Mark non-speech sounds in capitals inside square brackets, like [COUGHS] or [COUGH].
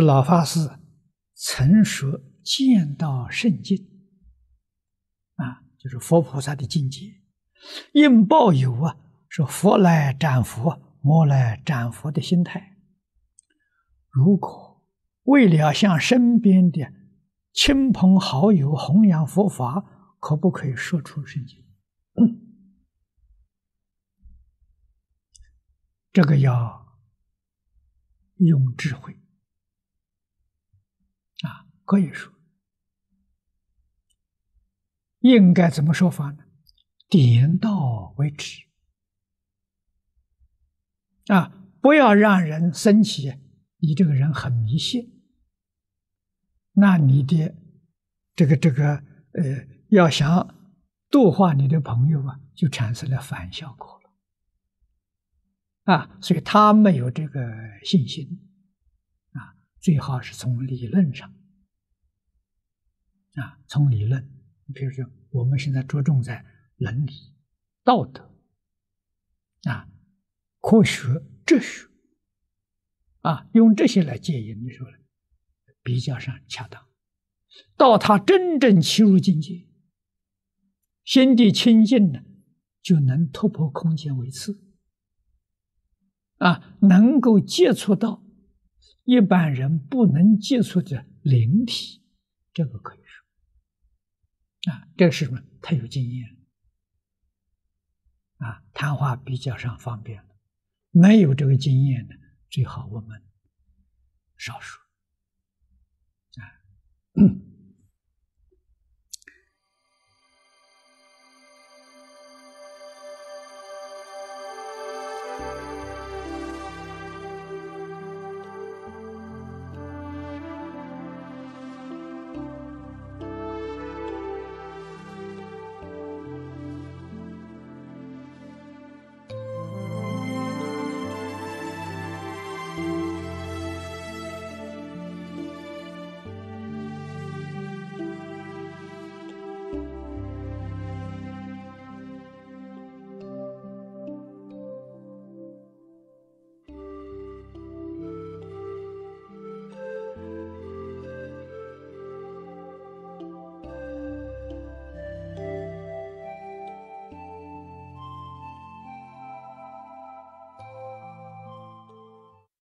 老法师曾说见到圣境啊，就是佛菩萨的境界，应抱有啊，说佛来斩佛，魔来斩佛的心态。如果为了向身边的亲朋好友弘扬佛法，可不可以说出圣境？这个要用智慧。啊可以说，应该怎么说法呢？点到为止啊！不要让人生起你这个人很迷信，那你的这个这个呃，要想度化你的朋友啊，就产生了反效果了啊！所以他没有这个信心，最好是从理论上。啊，从理论，比如说我们现在着重在伦理、道德，啊，科学、哲学，啊，用这些来戒引的时候呢，比较上恰当。到他真正契入境界，心地清净呢，就能突破空间维次，啊，能够接触到一般人不能接触的灵体，这个可以说。啊，这是什么？他有经验，啊，谈话比较上方便。没有这个经验的，最好我们少说。啊。嗯 [COUGHS]